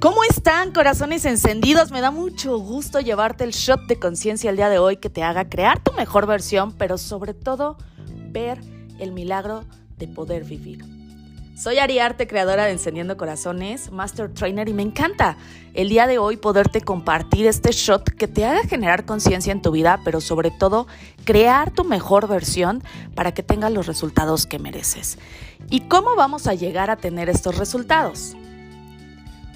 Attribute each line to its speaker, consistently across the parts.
Speaker 1: ¿Cómo están, corazones encendidos? Me da mucho gusto llevarte el shot de conciencia el día de hoy que te haga crear tu mejor versión, pero sobre todo ver el milagro de poder vivir. Soy Ariarte, creadora de Encendiendo Corazones, Master Trainer, y me encanta el día de hoy poderte compartir este shot que te haga generar conciencia en tu vida, pero sobre todo crear tu mejor versión para que tengas los resultados que mereces. ¿Y cómo vamos a llegar a tener estos resultados?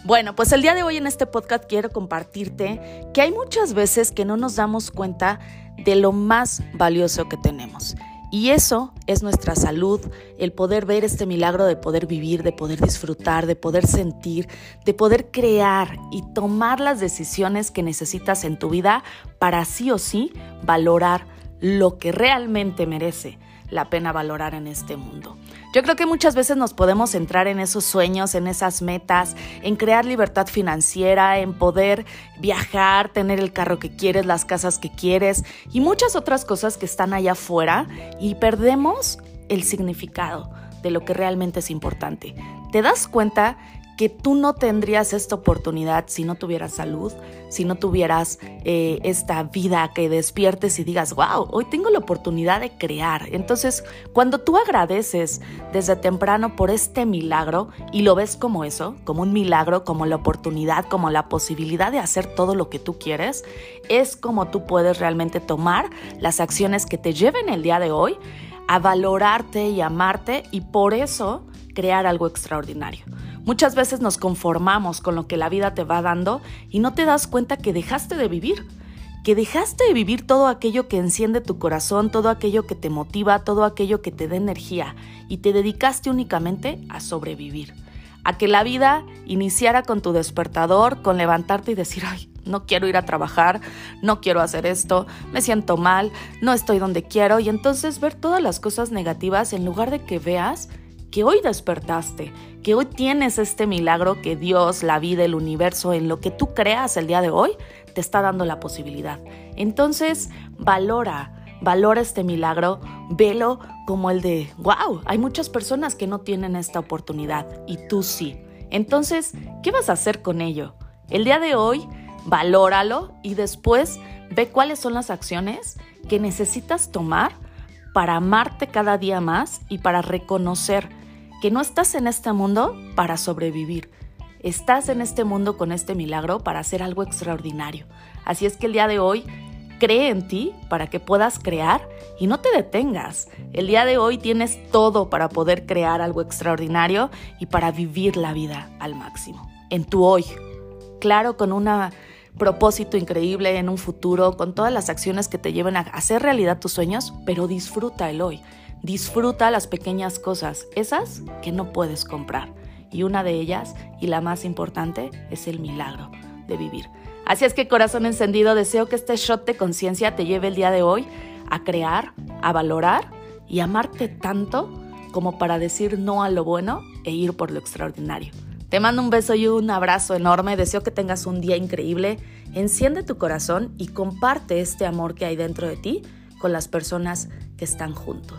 Speaker 1: Bueno, pues el día de hoy en este podcast quiero compartirte que hay muchas veces que no nos damos cuenta de lo más valioso que tenemos. Y eso es nuestra salud, el poder ver este milagro de poder vivir, de poder disfrutar, de poder sentir, de poder crear y tomar las decisiones que necesitas en tu vida para sí o sí valorar lo que realmente merece la pena valorar en este mundo. Yo creo que muchas veces nos podemos centrar en esos sueños, en esas metas, en crear libertad financiera, en poder viajar, tener el carro que quieres, las casas que quieres y muchas otras cosas que están allá afuera y perdemos el significado de lo que realmente es importante. ¿Te das cuenta que tú no tendrías esta oportunidad si no tuvieras salud, si no tuvieras eh, esta vida que despiertes y digas, wow, hoy tengo la oportunidad de crear. Entonces, cuando tú agradeces desde temprano por este milagro y lo ves como eso, como un milagro, como la oportunidad, como la posibilidad de hacer todo lo que tú quieres, es como tú puedes realmente tomar las acciones que te lleven el día de hoy a valorarte y amarte y por eso crear algo extraordinario. Muchas veces nos conformamos con lo que la vida te va dando y no te das cuenta que dejaste de vivir, que dejaste de vivir todo aquello que enciende tu corazón, todo aquello que te motiva, todo aquello que te da energía y te dedicaste únicamente a sobrevivir, a que la vida iniciara con tu despertador, con levantarte y decir, ay, no quiero ir a trabajar, no quiero hacer esto, me siento mal, no estoy donde quiero y entonces ver todas las cosas negativas en lugar de que veas que hoy despertaste, que hoy tienes este milagro que Dios, la vida, el universo, en lo que tú creas el día de hoy, te está dando la posibilidad. Entonces, valora, valora este milagro, velo como el de, wow, hay muchas personas que no tienen esta oportunidad y tú sí. Entonces, ¿qué vas a hacer con ello? El día de hoy, valóralo y después ve cuáles son las acciones que necesitas tomar para amarte cada día más y para reconocer que no estás en este mundo para sobrevivir. Estás en este mundo con este milagro para hacer algo extraordinario. Así es que el día de hoy cree en ti para que puedas crear y no te detengas. El día de hoy tienes todo para poder crear algo extraordinario y para vivir la vida al máximo. En tu hoy. Claro, con un propósito increíble en un futuro, con todas las acciones que te lleven a hacer realidad tus sueños, pero disfruta el hoy. Disfruta las pequeñas cosas, esas que no puedes comprar. Y una de ellas, y la más importante, es el milagro de vivir. Así es que corazón encendido, deseo que este shot de conciencia te lleve el día de hoy a crear, a valorar y amarte tanto como para decir no a lo bueno e ir por lo extraordinario. Te mando un beso y un abrazo enorme, deseo que tengas un día increíble, enciende tu corazón y comparte este amor que hay dentro de ti con las personas que están juntos.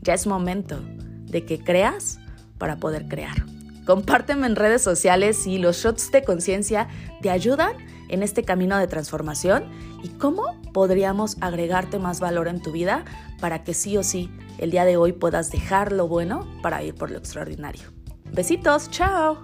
Speaker 1: Ya es momento de que creas para poder crear. Compárteme en redes sociales si los shots de conciencia te ayudan en este camino de transformación y cómo podríamos agregarte más valor en tu vida para que sí o sí el día de hoy puedas dejar lo bueno para ir por lo extraordinario. Besitos, chao.